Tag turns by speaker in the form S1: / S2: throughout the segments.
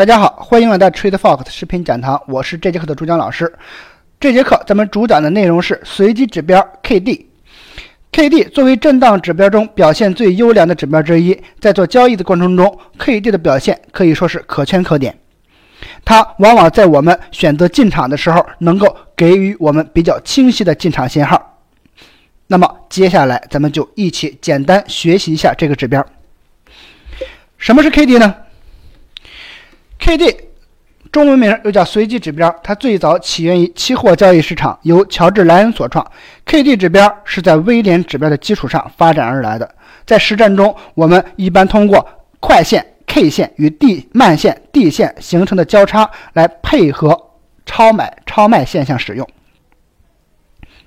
S1: 大家好，欢迎来到 TradeFox 视频讲堂，我是这节课的主讲老师。这节课咱们主讲的内容是随机指标 KD。KD 作为震荡指标中表现最优良的指标之一，在做交易的过程中，KD 的表现可以说是可圈可点。它往往在我们选择进场的时候，能够给予我们比较清晰的进场信号。那么接下来咱们就一起简单学习一下这个指标。什么是 KD 呢？K D，中文名又叫随机指标，它最早起源于期货交易市场，由乔治莱恩所创。K D 指标是在威廉指标的基础上发展而来的。在实战中，我们一般通过快线 K 线与 D 慢线 D 线形成的交叉来配合超买超卖现象使用。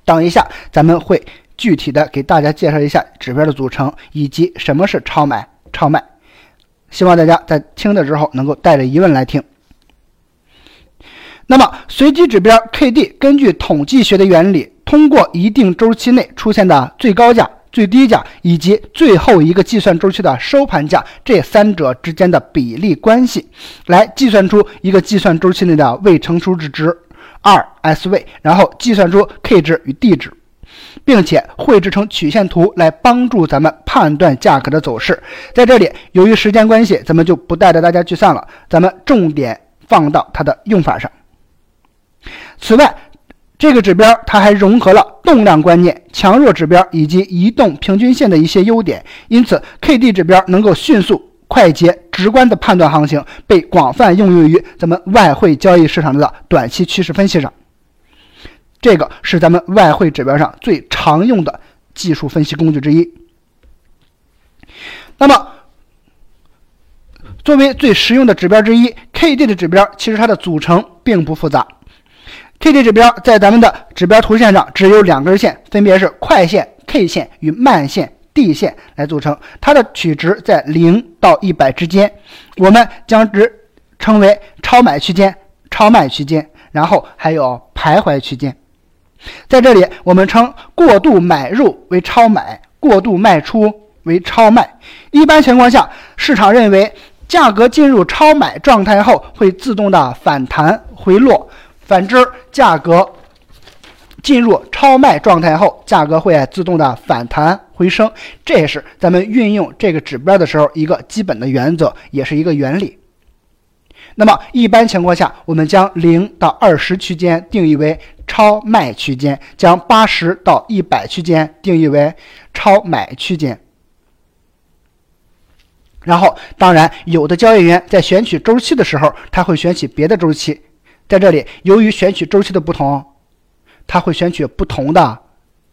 S1: 等一下，咱们会具体的给大家介绍一下指标的组成以及什么是超买超卖。希望大家在听的时候能够带着疑问来听。那么，随机指标 KD 根据统计学的原理，通过一定周期内出现的最高价、最低价以及最后一个计算周期的收盘价这三者之间的比例关系，来计算出一个计算周期内的未成熟值值 2S 位，然后计算出 K 值与 D 值。并且绘制成曲线图来帮助咱们判断价格的走势。在这里，由于时间关系，咱们就不带着大家去算了，咱们重点放到它的用法上。此外，这个指标它还融合了动量观念、强弱指标以及移动平均线的一些优点，因此 K D 指标能够迅速、快捷、直观的判断行情，被广泛应用于咱们外汇交易市场的短期趋势分析上。这个是咱们外汇指标上最常用的技术分析工具之一。那么，作为最实用的指标之一，KD 的指标其实它的组成并不复杂。KD 指标在咱们的指标图线上只有两根线，分别是快线 K 线与慢线 D 线来组成。它的取值在零到一百之间，我们将之称为超买区间、超卖区间，然后还有徘徊区间。在这里，我们称过度买入为超买，过度卖出为超卖。一般情况下，市场认为价格进入超买状态后会自动的反弹回落；反之，价格进入超卖状态后，价格会自动的反弹回升。这也是咱们运用这个指标的时候一个基本的原则，也是一个原理。那么，一般情况下，我们将零到二十区间定义为超卖区间，将八十到一百区间定义为超买区间。然后，当然，有的交易员在选取周期的时候，他会选取别的周期。在这里，由于选取周期的不同，他会选取不同的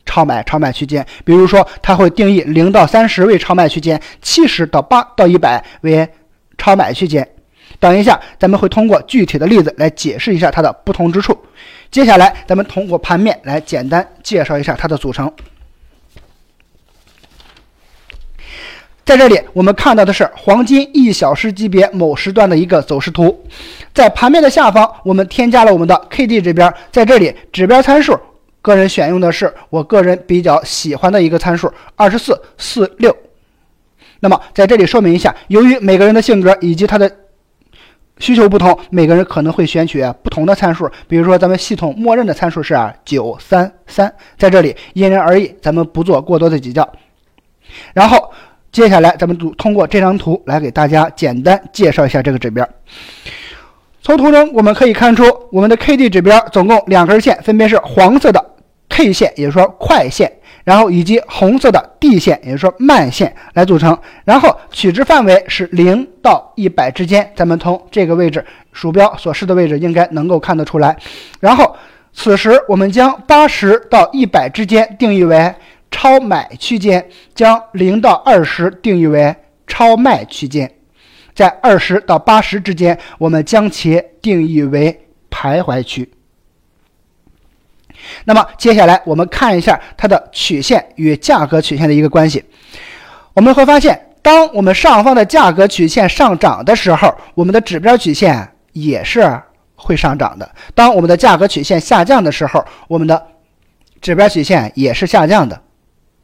S1: 超买、超卖区间。比如说，他会定义零到三十为超卖区间，七十到八到一百为超买区间。等一下，咱们会通过具体的例子来解释一下它的不同之处。接下来，咱们通过盘面来简单介绍一下它的组成。在这里，我们看到的是黄金一小时级别某时段的一个走势图。在盘面的下方，我们添加了我们的 KD 指标。在这里，指标参数，个人选用的是我个人比较喜欢的一个参数二十四四六。那么，在这里说明一下，由于每个人的性格以及他的需求不同，每个人可能会选取不同的参数。比如说，咱们系统默认的参数是九三三，在这里因人而异，咱们不做过多的比较。然后，接下来咱们通过这张图来给大家简单介绍一下这个指标。从图中我们可以看出，我们的 KD 指标总共两根线，分别是黄色的 K 线，也就是说快线。然后以及红色的 D 线，也就是说慢线来组成。然后取值范围是零到一百之间，咱们从这个位置鼠标所示的位置应该能够看得出来。然后此时我们将八十到一百之间定义为超买区间，将零到二十定义为超卖区间，在二十到八十之间，我们将其定义为徘徊区。那么接下来我们看一下它的曲线与价格曲线的一个关系。我们会发现，当我们上方的价格曲线上涨的时候，我们的指标曲线也是会上涨的；当我们的价格曲线下降的时候，我们的指标曲线也是下降的。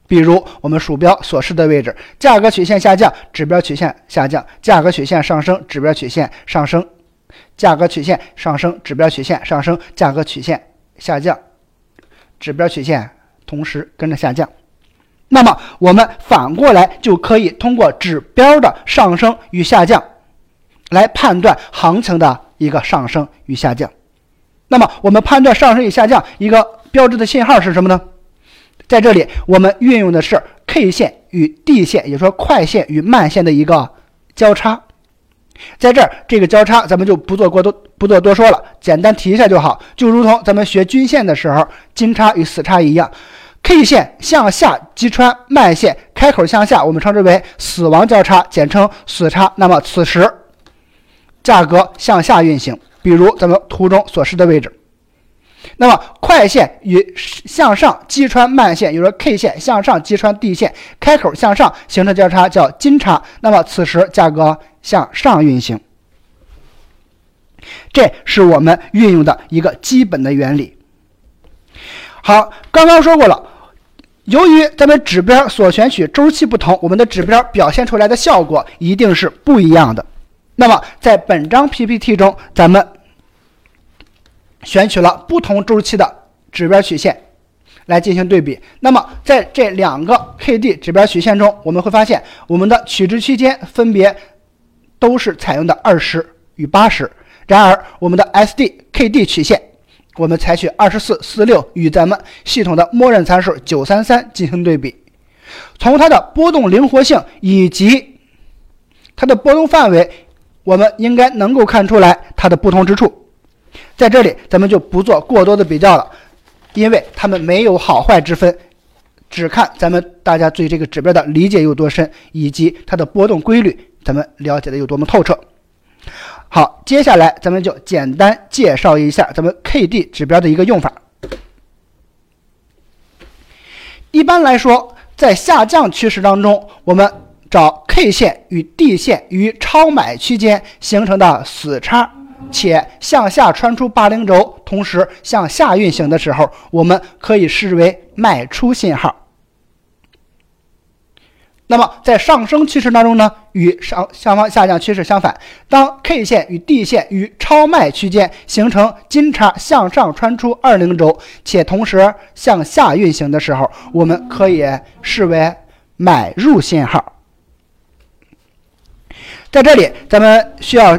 S1: 比如我们鼠标所示的位置，价格曲线下降，指标曲线下降；价格曲线上升，指标曲线上升。价格曲线上升，指标曲线上升，价格曲线下降，指标曲线同时跟着下降。那么我们反过来就可以通过指标的上升与下降，来判断行情的一个上升与下降。那么我们判断上升与下降一个标志的信号是什么呢？在这里我们运用的是 K 线与 D 线，也就是说快线与慢线的一个交叉。在这儿这个交叉咱们就不做过多不做多说了，简单提一下就好。就如同咱们学均线的时候，金叉与死叉一样。K 线向下击穿慢线，开口向下，我们称之为死亡交叉，简称死叉。那么此时价格向下运行，比如咱们图中所示的位置。那么快线与向上击穿慢线，也就是说 K 线向上击穿 D 线，开口向上形成交叉，叫金叉。那么此时价格向上运行，这是我们运用的一个基本的原理。好，刚刚说过了。由于咱们指标所选取周期不同，我们的指标表现出来的效果一定是不一样的。那么在本章 PPT 中，咱们选取了不同周期的指标曲线来进行对比。那么在这两个 KD 指标曲线中，我们会发现我们的取值区间分别都是采用的二十与八十。然而，我们的 SDKD 曲线。我们采取二十四、四六与咱们系统的默认参数九三三进行对比，从它的波动灵活性以及它的波动范围，我们应该能够看出来它的不同之处。在这里，咱们就不做过多的比较了，因为它们没有好坏之分，只看咱们大家对这个指标的理解有多深，以及它的波动规律，咱们了解的有多么透彻。好，接下来咱们就简单介绍一下咱们 K D 指标的一个用法。一般来说，在下降趋势当中，我们找 K 线与 D 线与超买区间形成的死叉，且向下穿出八零轴，同时向下运行的时候，我们可以视为卖出信号。那么在上升趋势当中呢，与上下方下降趋势相反，当 K 线与 D 线与超卖区间形成金叉向上穿出二零轴，且同时向下运行的时候，我们可以视为买入信号。在这里，咱们需要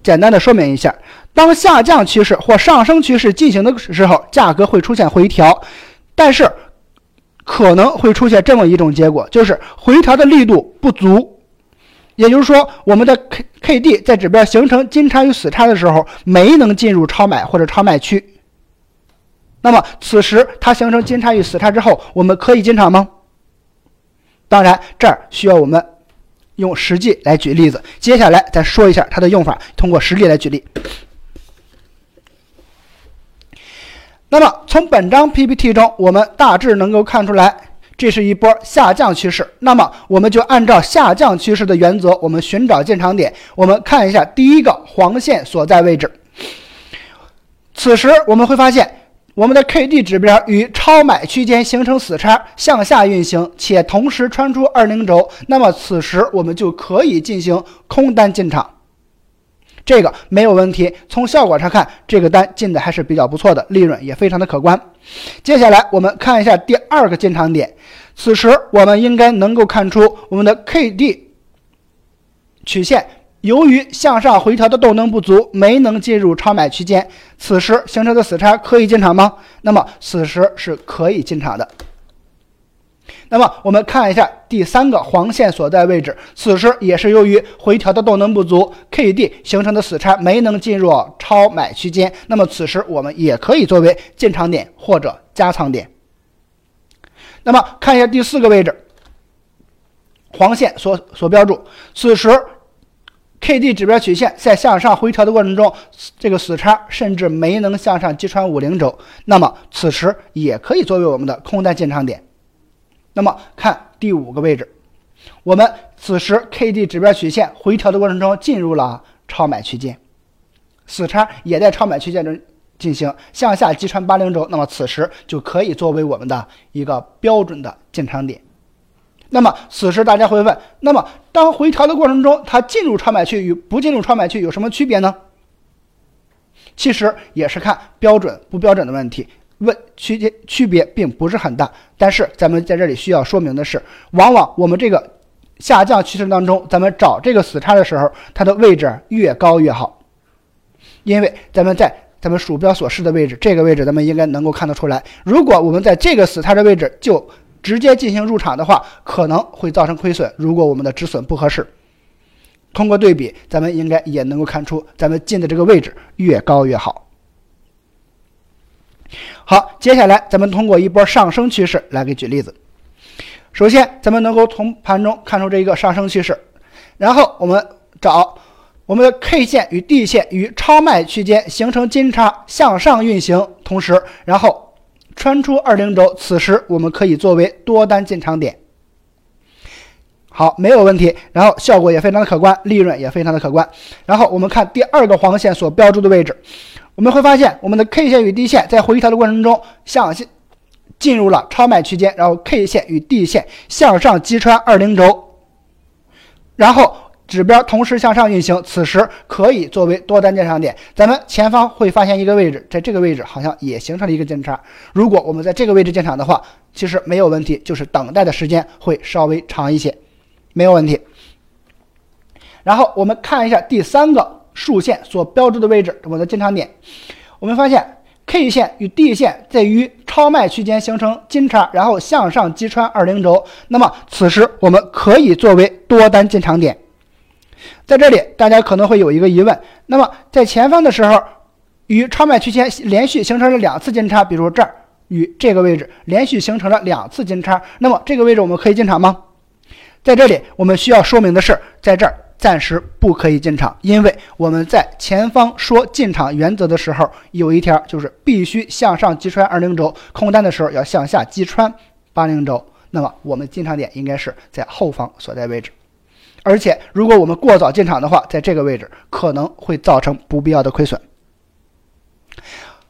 S1: 简单的说明一下：当下降趋势或上升趋势进行的时候，价格会出现回调，但是。可能会出现这么一种结果，就是回调的力度不足，也就是说，我们的 K K D 在指标形成金叉与死叉的时候，没能进入超买或者超卖区。那么此时它形成金叉与死叉之后，我们可以进场吗？当然，这儿需要我们用实际来举例子。接下来再说一下它的用法，通过实例来举例。那么从本张 PPT 中，我们大致能够看出来，这是一波下降趋势。那么我们就按照下降趋势的原则，我们寻找进场点。我们看一下第一个黄线所在位置。此时我们会发现，我们的 KD 指标与超买区间形成死叉，向下运行，且同时穿出二零轴。那么此时我们就可以进行空单进场。这个没有问题，从效果上看，这个单进的还是比较不错的，利润也非常的可观。接下来我们看一下第二个进场点，此时我们应该能够看出我们的 K D 曲线由于向上回调的动能不足，没能进入超买区间，此时形成的死叉可以进场吗？那么此时是可以进场的。那么我们看一下第三个黄线所在位置，此时也是由于回调的动能不足，K D 形成的死叉没能进入超买区间。那么此时我们也可以作为进场点或者加仓点。那么看一下第四个位置，黄线所所标注，此时 K D 指标曲线在向上回调的过程中，这个死叉甚至没能向上击穿五零轴，那么此时也可以作为我们的空单进场点。那么看第五个位置，我们此时 K D 指标曲线回调的过程中进入了超买区间，死叉也在超买区间中进行向下击穿八零轴，那么此时就可以作为我们的一个标准的进场点。那么此时大家会问，那么当回调的过程中，它进入超买区与不进入超买区有什么区别呢？其实也是看标准不标准的问题，问区间区别并不是很大。但是咱们在这里需要说明的是，往往我们这个下降趋势当中，咱们找这个死叉的时候，它的位置越高越好，因为咱们在咱们鼠标所示的位置，这个位置咱们应该能够看得出来。如果我们在这个死叉的位置就直接进行入场的话，可能会造成亏损。如果我们的止损不合适。通过对比，咱们应该也能够看出，咱们进的这个位置越高越好。好，接下来咱们通过一波上升趋势来给举例子。首先，咱们能够从盘中看出这一个上升趋势，然后我们找我们的 K 线与 D 线与超卖区间形成金叉向上运行，同时然后穿出二零轴，此时我们可以作为多单进场点。好，没有问题。然后效果也非常的可观，利润也非常的可观。然后我们看第二个黄线所标注的位置，我们会发现我们的 K 线与 D 线在回调的过程中向进入了超卖区间，然后 K 线与 D 线向上击穿二零轴，然后指标同时向上运行，此时可以作为多单进场点。咱们前方会发现一个位置，在这个位置好像也形成了一个金叉。如果我们在这个位置进场的话，其实没有问题，就是等待的时间会稍微长一些。没有问题。然后我们看一下第三个竖线所标注的位置，我的进场点。我们发现 K 线与 D 线在于超卖区间形成金叉，然后向上击穿二零轴。那么此时我们可以作为多单进场点。在这里，大家可能会有一个疑问：那么在前方的时候，与超卖区间连续形成了两次金叉，比如这儿与这个位置连续形成了两次金叉，那么这个位置我们可以进场吗？在这里，我们需要说明的是，在这儿暂时不可以进场，因为我们在前方说进场原则的时候，有一条就是必须向上击穿二零轴，空单的时候要向下击穿八零轴。那么我们进场点应该是在后方所在位置，而且如果我们过早进场的话，在这个位置可能会造成不必要的亏损。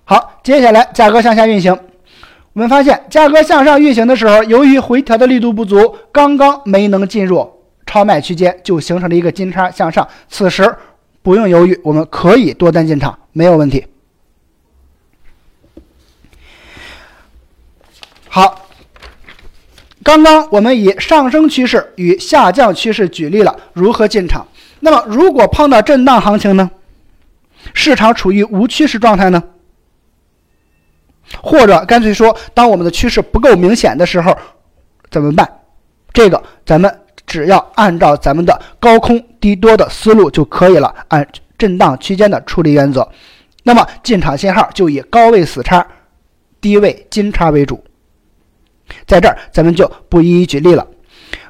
S1: 好，接下来价格向下运行。我们发现，价格向上运行的时候，由于回调的力度不足，刚刚没能进入超卖区间，就形成了一个金叉向上。此时不用犹豫，我们可以多单进场，没有问题。好，刚刚我们以上升趋势与下降趋势举例了如何进场。那么，如果碰到震荡行情呢？市场处于无趋势状态呢？或者干脆说，当我们的趋势不够明显的时候，怎么办？这个咱们只要按照咱们的高空低多的思路就可以了，按震荡区间的处理原则。那么进场信号就以高位死叉、低位金叉为主。在这儿咱们就不一一举例了。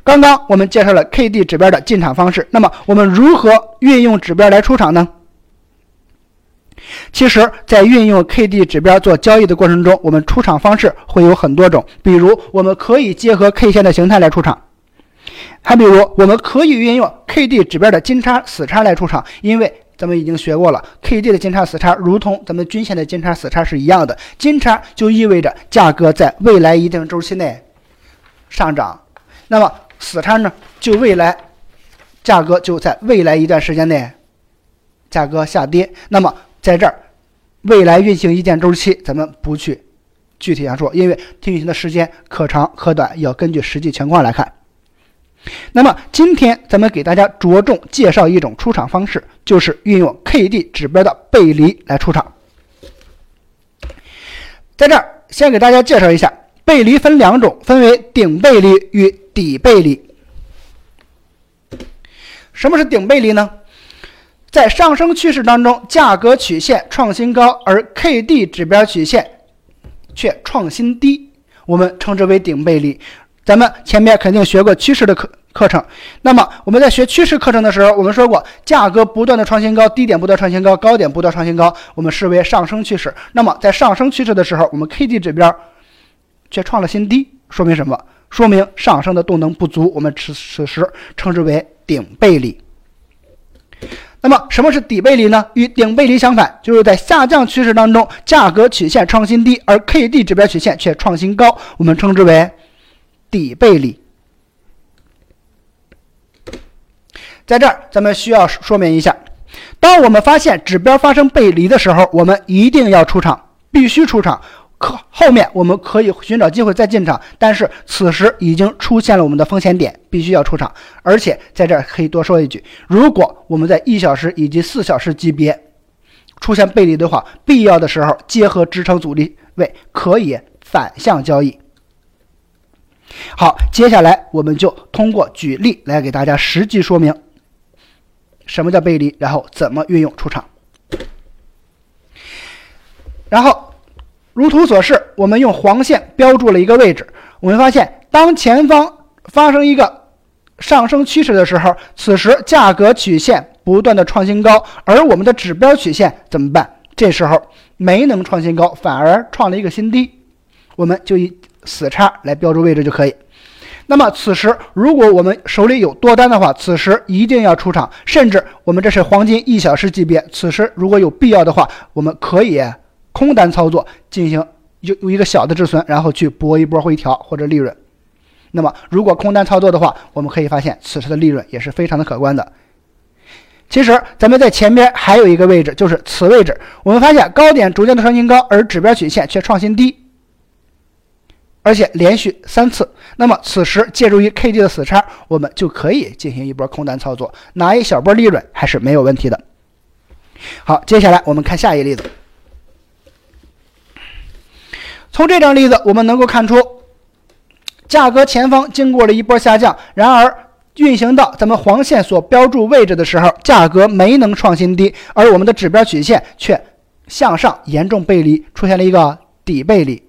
S1: 刚刚我们介绍了 K D 指标的进场方式，那么我们如何运用指标来出场呢？其实，在运用 K D 指标做交易的过程中，我们出场方式会有很多种。比如，我们可以结合 K 线的形态来出场；还比如，我们可以运用 K D 指标的金叉死叉来出场。因为咱们已经学过了，K D 的金叉死叉如同咱们均线的金叉死叉是一样的。金叉就意味着价格在未来一定周期内上涨，那么死叉呢，就未来价格就在未来一段时间内价格下跌。那么在这儿，未来运行一件周期，咱们不去具体上说，因为运行的时间可长可短，要根据实际情况来看。那么今天咱们给大家着重介绍一种出场方式，就是运用 K D 指标的背离来出场。在这儿先给大家介绍一下，背离分两种，分为顶背离与底背离。什么是顶背离呢？在上升趋势当中，价格曲线创新高，而 K D 指标曲线却创新低，我们称之为顶背离。咱们前面肯定学过趋势的课课程，那么我们在学趋势课程的时候，我们说过，价格不断的创新高，低点不断创新高，高点不断创新高，我们视为上升趋势。那么在上升趋势的时候，我们 K D 指标却创了新低，说明什么？说明上升的动能不足，我们此此时称之为顶背离。那么什么是底背离呢？与顶背离相反，就是在下降趋势当中，价格曲线创新低，而 K D 指标曲线却创新高，我们称之为底背离。在这儿，咱们需要说明一下，当我们发现指标发生背离的时候，我们一定要出场，必须出场。可后面我们可以寻找机会再进场，但是此时已经出现了我们的风险点，必须要出场。而且在这儿可以多说一句：如果我们在一小时以及四小时级别出现背离的话，必要的时候结合支撑阻力位可以反向交易。好，接下来我们就通过举例来给大家实际说明什么叫背离，然后怎么运用出场。然后。如图所示，我们用黄线标注了一个位置。我们发现，当前方发生一个上升趋势的时候，此时价格曲线不断的创新高，而我们的指标曲线怎么办？这时候没能创新高，反而创了一个新低，我们就以死叉来标注位置就可以。那么此时，如果我们手里有多单的话，此时一定要出场。甚至我们这是黄金一小时级别，此时如果有必要的话，我们可以。空单操作进行有有一个小的止损，然后去搏一波回调或者利润。那么如果空单操作的话，我们可以发现此时的利润也是非常的可观的。其实咱们在前边还有一个位置，就是此位置，我们发现高点逐渐的创新高，而指标曲线却创新低，而且连续三次。那么此时借助于 K D 的死叉，我们就可以进行一波空单操作，拿一小波利润还是没有问题的。好，接下来我们看下一例子。从这张例子，我们能够看出，价格前方经过了一波下降，然而运行到咱们黄线所标注位置的时候，价格没能创新低，而我们的指标曲线却向上严重背离，出现了一个底背离。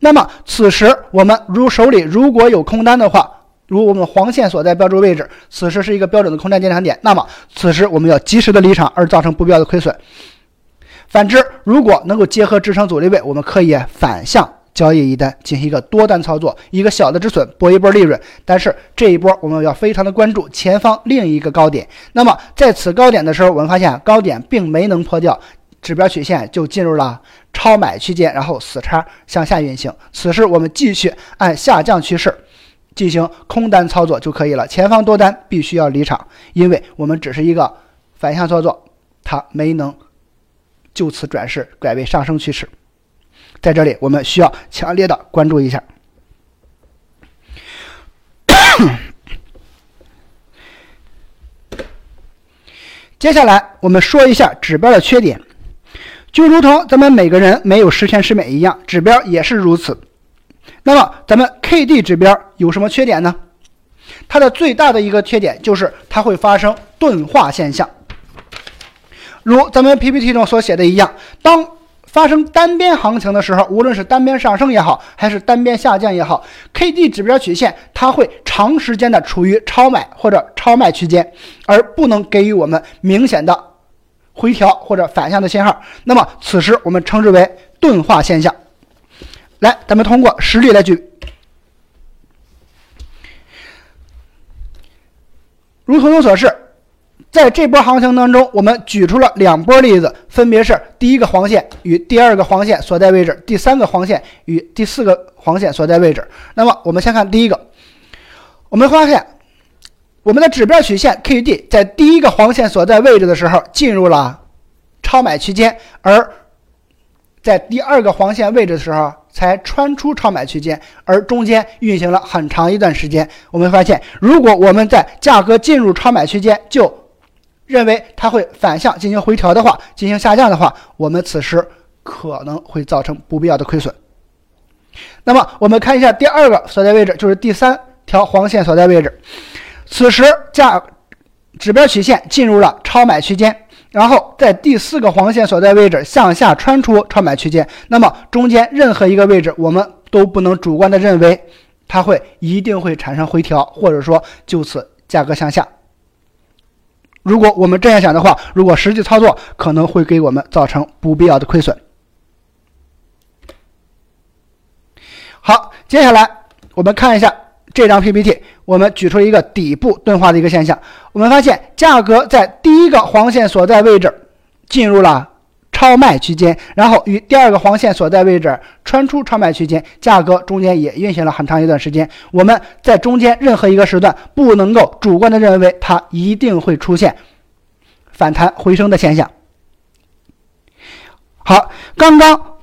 S1: 那么此时我们如手里如果有空单的话，如我们黄线所在标注位置，此时是一个标准的空单进场点，那么此时我们要及时的离场，而造成不必要的亏损。反之，如果能够结合支撑阻力位，我们可以反向交易一单，进行一个多单操作，一个小的止损，博一波利润。但是这一波我们要非常的关注前方另一个高点。那么在此高点的时候，我们发现高点并没能破掉，指标曲线就进入了超买区间，然后死叉向下运行。此时我们继续按下降趋势进行空单操作就可以了。前方多单必须要离场，因为我们只是一个反向操作，它没能。就此转势改为上升趋势，在这里我们需要强烈的关注一下。接下来我们说一下指标的缺点，就如同咱们每个人没有十全十美一样，指标也是如此。那么咱们 K D 指标有什么缺点呢？它的最大的一个缺点就是它会发生钝化现象。如咱们 PPT 中所写的一样，当发生单边行情的时候，无论是单边上升也好，还是单边下降也好，K D 指标曲线它会长时间的处于超买或者超卖区间，而不能给予我们明显的回调或者反向的信号。那么此时我们称之为钝化现象。来，咱们通过实例来举，如图中所示。在这波行情当中，我们举出了两波例子，分别是第一个黄线与第二个黄线所在位置，第三个黄线与第四个黄线所在位置。那么，我们先看第一个，我们发现我们的指标曲线 K D 在第一个黄线所在位置的时候进入了超买区间，而在第二个黄线位置的时候才穿出超买区间，而中间运行了很长一段时间。我们发现，如果我们在价格进入超买区间就认为它会反向进行回调的话，进行下降的话，我们此时可能会造成不必要的亏损。那么我们看一下第二个所在位置，就是第三条黄线所在位置。此时价指标曲线进入了超买区间，然后在第四个黄线所在位置向下穿出超买区间。那么中间任何一个位置，我们都不能主观的认为它会一定会产生回调，或者说就此价格向下。如果我们这样想的话，如果实际操作可能会给我们造成不必要的亏损。好，接下来我们看一下这张 PPT，我们举出一个底部钝化的一个现象。我们发现价格在第一个黄线所在位置进入了。超卖区间，然后与第二个黄线所在位置穿出超卖区间，价格中间也运行了很长一段时间。我们在中间任何一个时段不能够主观的认为它一定会出现反弹回升的现象。好，刚刚。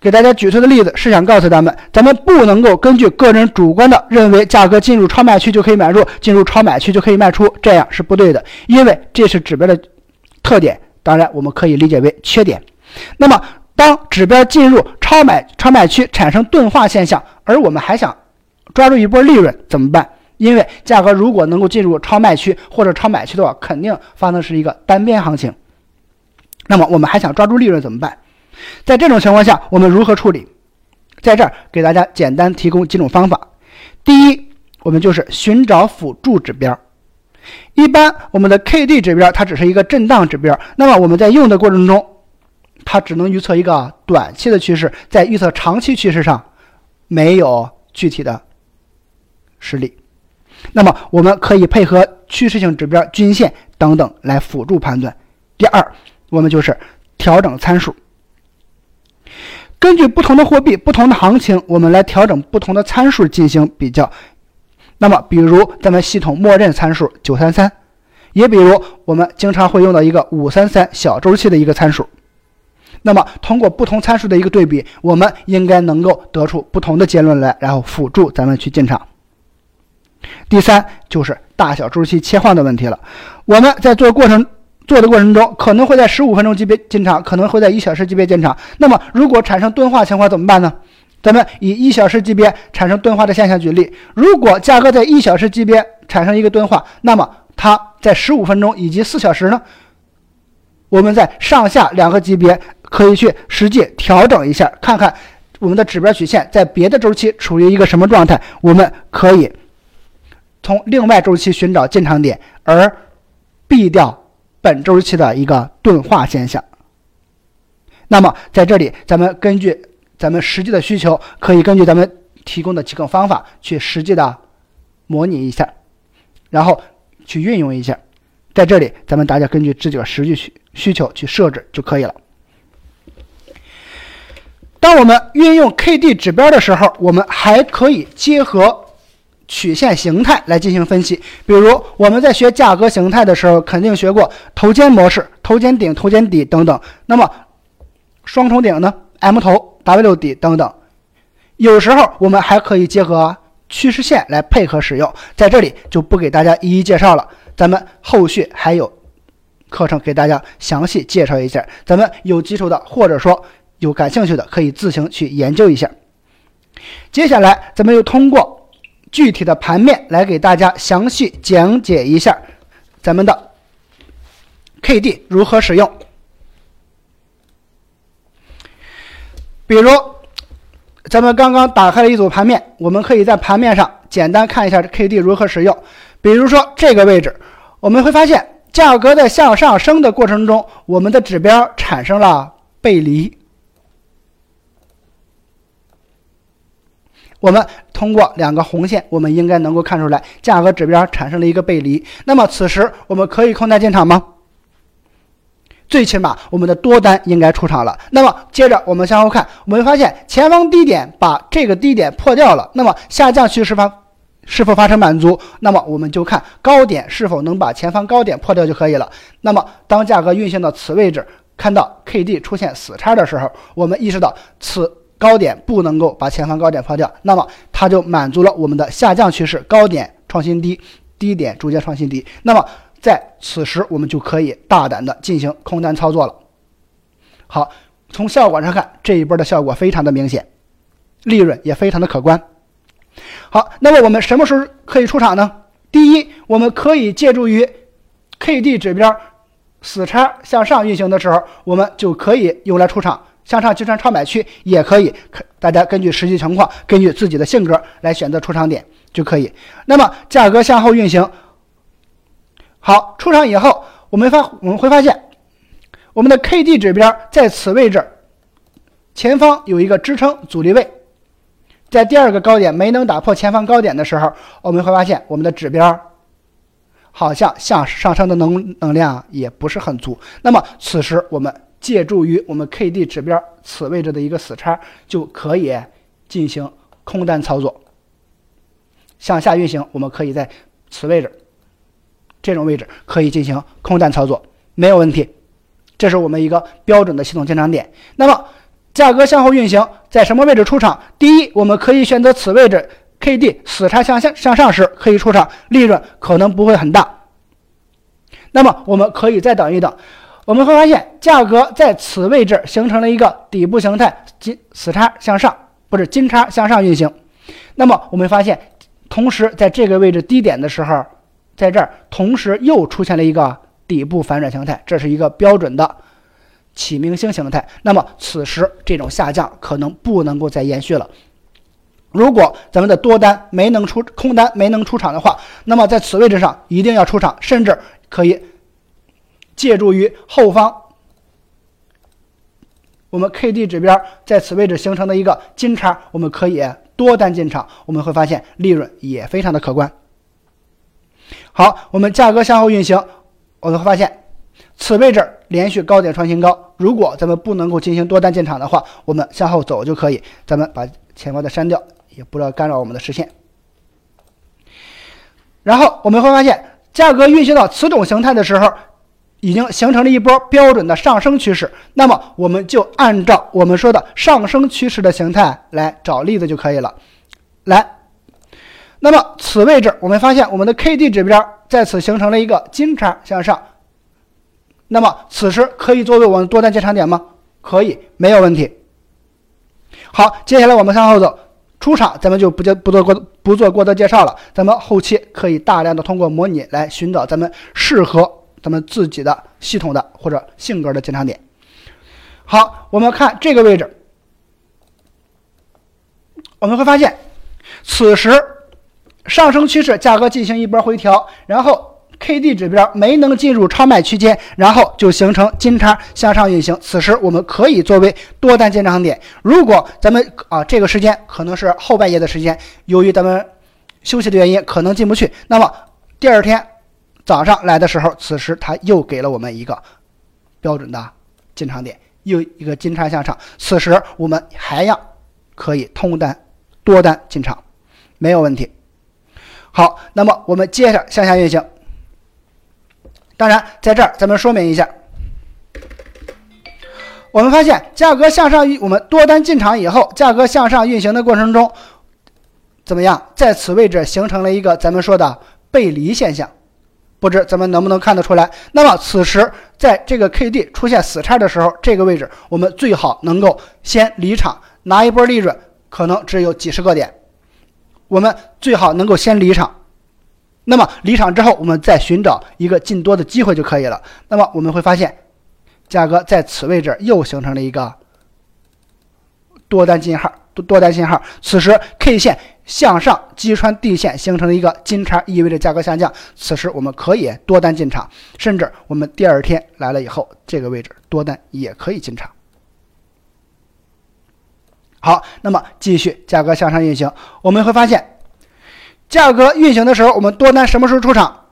S1: 给大家举出的例子是想告诉咱们，咱们不能够根据个人主观的认为价格进入超卖区就可以买入，进入超买区就可以卖出，这样是不对的，因为这是指标的特点，当然我们可以理解为缺点。那么，当指标进入超买超卖区产生钝化现象，而我们还想抓住一波利润怎么办？因为价格如果能够进入超卖区或者超买区的话，肯定发生是一个单边行情。那么我们还想抓住利润怎么办？在这种情况下，我们如何处理？在这儿给大家简单提供几种方法。第一，我们就是寻找辅助指标。一般我们的 K D 指标它只是一个震荡指标，那么我们在用的过程中，它只能预测一个短期的趋势，在预测长期趋势上没有具体的实力。那么我们可以配合趋势性指标、均线等等来辅助判断。第二，我们就是调整参数。根据不同的货币、不同的行情，我们来调整不同的参数进行比较。那么，比如咱们系统默认参数九三三，也比如我们经常会用到一个五三三小周期的一个参数。那么，通过不同参数的一个对比，我们应该能够得出不同的结论来，然后辅助咱们去进场。第三就是大小周期切换的问题了。我们在做过程。做的过程中可能会在十五分钟级别进场，可能会在一小时级别进场。那么如果产生钝化情况怎么办呢？咱们以一小时级别产生钝化的现象举例，如果价格在一小时级别产生一个钝化，那么它在十五分钟以及四小时呢？我们在上下两个级别可以去实际调整一下，看看我们的指标曲线在别的周期处于一个什么状态，我们可以从另外周期寻找进场点，而避掉。本周期的一个钝化现象。那么在这里，咱们根据咱们实际的需求，可以根据咱们提供的几个方法去实际的模拟一下，然后去运用一下。在这里，咱们大家根据自己的实际需需求去设置就可以了。当我们运用 K D 指标的时候，我们还可以结合。曲线形态来进行分析，比如我们在学价格形态的时候，肯定学过头肩模式、头肩顶、头肩底等等。那么双重顶呢？M 头、W 底等等。有时候我们还可以结合趋势线来配合使用，在这里就不给大家一一介绍了。咱们后续还有课程给大家详细介绍一下。咱们有基础的或者说有感兴趣的，可以自行去研究一下。接下来，咱们又通过。具体的盘面来给大家详细讲解一下咱们的 K D 如何使用。比如，咱们刚刚打开了一组盘面，我们可以在盘面上简单看一下 K D 如何使用。比如说这个位置，我们会发现价格在向上升的过程中，我们的指标产生了背离。我们通过两个红线，我们应该能够看出来价格指标产生了一个背离。那么此时我们可以空单进场吗？最起码我们的多单应该出场了。那么接着我们向后看，我们发现前方低点把这个低点破掉了。那么下降趋势方是否发生满足？那么我们就看高点是否能把前方高点破掉就可以了。那么当价格运行到此位置，看到 K D 出现死叉的时候，我们意识到此。高点不能够把前方高点抛掉，那么它就满足了我们的下降趋势，高点创新低，低点逐渐创新低。那么在此时，我们就可以大胆的进行空单操作了。好，从效果上看，这一波的效果非常的明显，利润也非常的可观。好，那么我们什么时候可以出场呢？第一，我们可以借助于 K D 指标死叉向上运行的时候，我们就可以用来出场。向上计算超买区也可以，大家根据实际情况，根据自己的性格来选择出场点就可以。那么价格向后运行，好，出场以后，我们发我们会发现，我们的 K D 指标在此位置前方有一个支撑阻力位，在第二个高点没能打破前方高点的时候，我们会发现我们的指标好像向上升的能能量也不是很足。那么此时我们。借助于我们 K D 指标此位置的一个死叉，就可以进行空单操作。向下运行，我们可以在此位置这种位置可以进行空单操作。没有问题。这是我们一个标准的系统进场点。那么价格向后运行，在什么位置出场？第一，我们可以选择此位置 K D 死叉向下向上时可以出场，利润可能不会很大。那么我们可以再等一等，我们会发现价格在此位置形成了一个底部形态，金死叉向上，不是金叉向上运行。那么我们发现，同时在这个位置低点的时候，在这儿同时又出现了一个。底部反转形态，这是一个标准的启明星形态。那么此时这种下降可能不能够再延续了。如果咱们的多单没能出，空单没能出场的话，那么在此位置上一定要出场，甚至可以借助于后方我们 K D 指标在此位置形成的一个金叉，我们可以多单进场，我们会发现利润也非常的可观。好，我们价格向后运行。我们会发现，此位置连续高点创新高。如果咱们不能够进行多单进场的话，我们向后走就可以。咱们把前方的删掉，也不要干扰我们的视线。然后我们会发现，价格运行到此种形态的时候，已经形成了一波标准的上升趋势。那么，我们就按照我们说的上升趋势的形态来找例子就可以了。来，那么此位置我们发现我们的 K D 指标。在此形成了一个金叉向上，那么此时可以作为我们多单进场点吗？可以，没有问题。好，接下来我们向后走，出场咱们就不就不做过不做过多介绍了。咱们后期可以大量的通过模拟来寻找咱们适合咱们自己的系统的或者性格的进场点。好，我们看这个位置，我们会发现，此时。上升趋势，价格进行一波回调，然后 K D 指标没能进入超卖区间，然后就形成金叉向上运行。此时我们可以作为多单进场点。如果咱们啊这个时间可能是后半夜的时间，由于咱们休息的原因可能进不去，那么第二天早上来的时候，此时它又给了我们一个标准的进场点，又一个金叉向上。此时我们还要可以通单多单进场，没有问题。好，那么我们接着向下运行。当然，在这儿咱们说明一下，我们发现价格向上，我们多单进场以后，价格向上运行的过程中，怎么样？在此位置形成了一个咱们说的背离现象，不知咱们能不能看得出来？那么此时在这个 K D 出现死叉的时候，这个位置我们最好能够先离场，拿一波利润，可能只有几十个点。我们最好能够先离场，那么离场之后，我们再寻找一个进多的机会就可以了。那么我们会发现，价格在此位置又形成了一个多单信号，多多单信号。此时 K 线向上击穿地线，形成了一个金叉，意味着价格下降。此时我们可以多单进场，甚至我们第二天来了以后，这个位置多单也可以进场。好，那么继续价格向上运行，我们会发现，价格运行的时候，我们多单什么时候出场？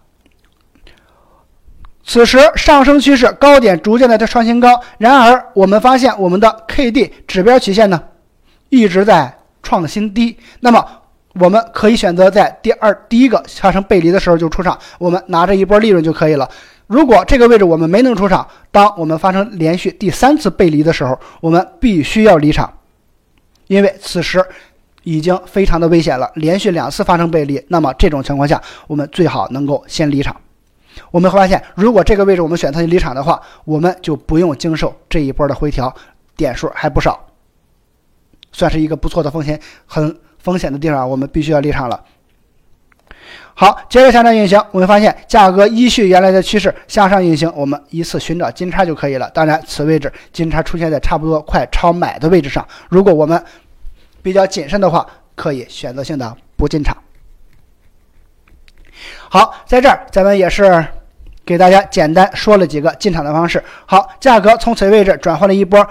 S1: 此时上升趋势高点逐渐的在创新高，然而我们发现我们的 K D 指标曲线呢，一直在创新低。那么我们可以选择在第二第一个发生背离的时候就出场，我们拿着一波利润就可以了。如果这个位置我们没能出场，当我们发生连续第三次背离的时候，我们必须要离场。因为此时已经非常的危险了，连续两次发生背离，那么这种情况下，我们最好能够先离场。我们会发现，如果这个位置我们选择离场的话，我们就不用经受这一波的回调，点数还不少，算是一个不错的风险，很风险的地方，我们必须要离场了。好，接着向上运行，我们发现价格依序原来的趋势向上运行，我们依次寻找金叉就可以了。当然，此位置金叉出现在差不多快超买的位置上，如果我们比较谨慎的话，可以选择性的不进场。好，在这儿咱们也是给大家简单说了几个进场的方式。好，价格从此位置转换了一波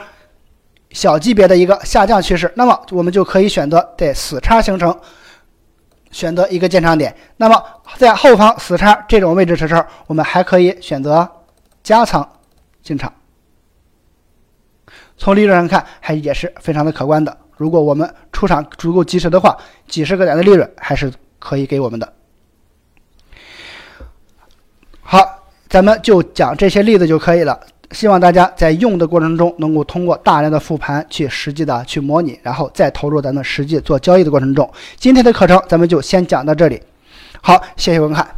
S1: 小级别的一个下降趋势，那么我们就可以选择在死叉形成。选择一个进场点，那么在后方死叉这种位置的时候，我们还可以选择加仓进场。从利润上看，还也是非常的可观的。如果我们出场足够及时的话，几十个点的利润还是可以给我们的。好，咱们就讲这些例子就可以了。希望大家在用的过程中，能够通过大量的复盘去实际的去模拟，然后再投入咱们实际做交易的过程中。今天的课程咱们就先讲到这里，好，谢谢观看。